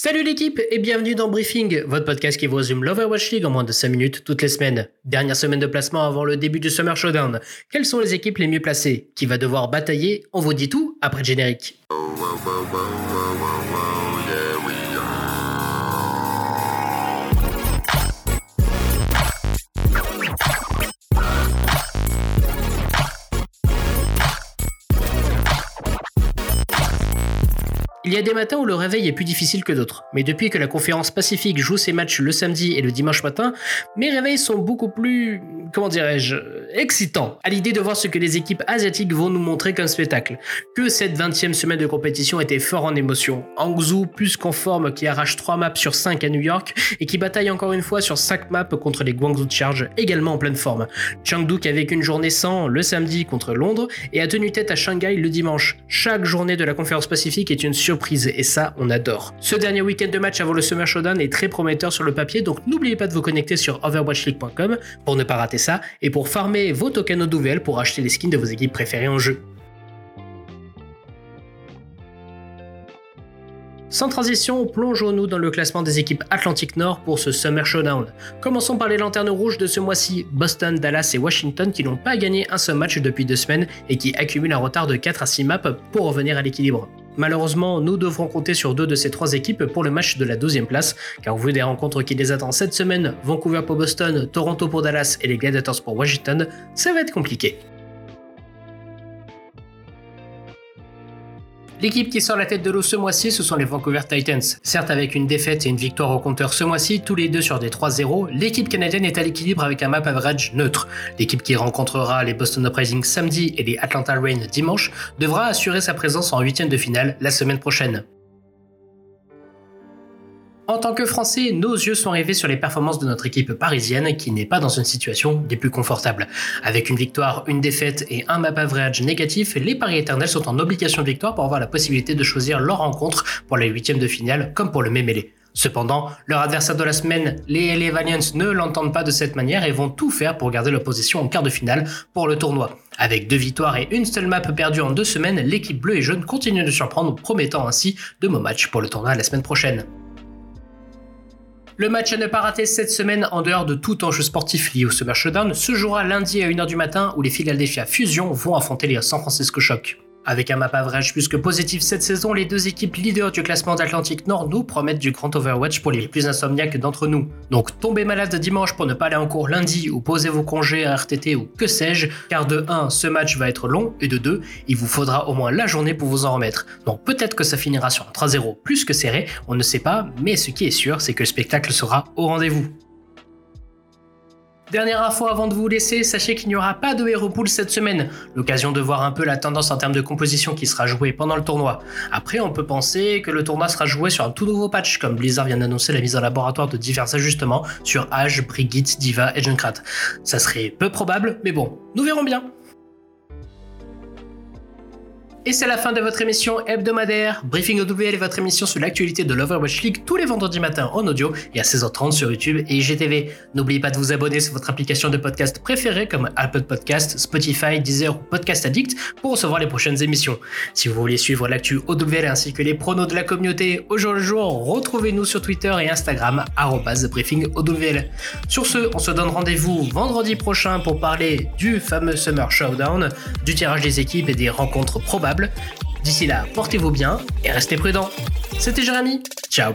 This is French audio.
Salut l'équipe et bienvenue dans Briefing, votre podcast qui vous résume l'Overwatch League en moins de 5 minutes toutes les semaines. Dernière semaine de placement avant le début du Summer Showdown. Quelles sont les équipes les mieux placées Qui va devoir batailler On vous dit tout après le générique. Il y a des matins où le réveil est plus difficile que d'autres, mais depuis que la conférence Pacifique joue ses matchs le samedi et le dimanche matin, mes réveils sont beaucoup plus, comment dirais-je, excitants, à l'idée de voir ce que les équipes asiatiques vont nous montrer comme spectacle. Que cette 20e semaine de compétition était fort en émotion. Hangzhou plus qu'en forme qui arrache 3 maps sur 5 à New York et qui bataille encore une fois sur 5 maps contre les Guangzhou Charge, également en pleine forme. Chengdu qui a vécu une journée sans le samedi contre Londres et a tenu tête à Shanghai le dimanche. Chaque journée de la conférence Pacifique est une surprise et ça, on adore. Ce dernier week-end de match avant le Summer Showdown est très prometteur sur le papier, donc n'oubliez pas de vous connecter sur overwatchleague.com pour ne pas rater ça et pour farmer vos tokens OWL pour acheter les skins de vos équipes préférées en jeu. Sans transition, plongeons-nous dans le classement des équipes Atlantique Nord pour ce Summer Showdown. Commençons par les lanternes rouges de ce mois-ci, Boston, Dallas et Washington qui n'ont pas gagné un seul match depuis deux semaines et qui accumulent un retard de 4 à 6 maps pour revenir à l'équilibre. Malheureusement, nous devrons compter sur deux de ces trois équipes pour le match de la deuxième place, car au vu des rencontres qui les attendent cette semaine, Vancouver pour Boston, Toronto pour Dallas et les Gladiators pour Washington, ça va être compliqué. L'équipe qui sort la tête de l'eau ce mois-ci, ce sont les Vancouver Titans. Certes, avec une défaite et une victoire au compteur ce mois-ci, tous les deux sur des 3-0, l'équipe canadienne est à l'équilibre avec un map average neutre. L'équipe qui rencontrera les Boston Uprising samedi et les Atlanta Rain dimanche devra assurer sa présence en huitième de finale la semaine prochaine. En tant que Français, nos yeux sont rivés sur les performances de notre équipe parisienne qui n'est pas dans une situation des plus confortables. Avec une victoire, une défaite et un map average négatif, les paris éternels sont en obligation de victoire pour avoir la possibilité de choisir leur rencontre pour les huitièmes de finale comme pour le mémélé. Cependant, leur adversaire de la semaine, les LA Valiants, ne l'entendent pas de cette manière et vont tout faire pour garder leur position en quart de finale pour le tournoi. Avec deux victoires et une seule map perdue en deux semaines, l'équipe bleue et jaune continue de surprendre, promettant ainsi de beaux matchs pour le tournoi la semaine prochaine. Le match à ne pas rater cette semaine en dehors de tout enjeu sportif lié au Summer Showdown se jouera lundi à 1h du matin où les Philadelphia Fusion vont affronter les San Francisco Shock. Avec un map average plus que positif cette saison, les deux équipes leaders du classement d'Atlantique Nord nous promettent du grand Overwatch pour les plus insomniaques d'entre nous. Donc tombez malade dimanche pour ne pas aller en cours lundi ou posez vos congés à RTT ou que sais-je, car de 1, ce match va être long et de 2, il vous faudra au moins la journée pour vous en remettre. Donc peut-être que ça finira sur un 3-0 plus que serré, on ne sait pas, mais ce qui est sûr, c'est que le spectacle sera au rendez-vous. Dernière info avant de vous laisser, sachez qu'il n'y aura pas de Hero Pool cette semaine, l'occasion de voir un peu la tendance en termes de composition qui sera jouée pendant le tournoi. Après, on peut penser que le tournoi sera joué sur un tout nouveau patch, comme Blizzard vient d'annoncer la mise en laboratoire de divers ajustements sur Age, Brigitte, Diva et Junkrat. Ça serait peu probable, mais bon, nous verrons bien. Et c'est la fin de votre émission hebdomadaire. Briefing OWL est votre émission sur l'actualité de l'Overwatch League tous les vendredis matins en audio et à 16h30 sur YouTube et IGTV. N'oubliez pas de vous abonner sur votre application de podcast préférée comme Apple Podcast, Spotify, Deezer ou Podcast Addict pour recevoir les prochaines émissions. Si vous voulez suivre l'actu OWL ainsi que les pronos de la communauté au jour le jour, retrouvez-nous sur Twitter et Instagram @briefingOWL. Sur ce, on se donne rendez-vous vendredi prochain pour parler du fameux Summer Showdown, du tirage des équipes et des rencontres probables D'ici là, portez-vous bien et restez prudents. C'était Jérémy. Ciao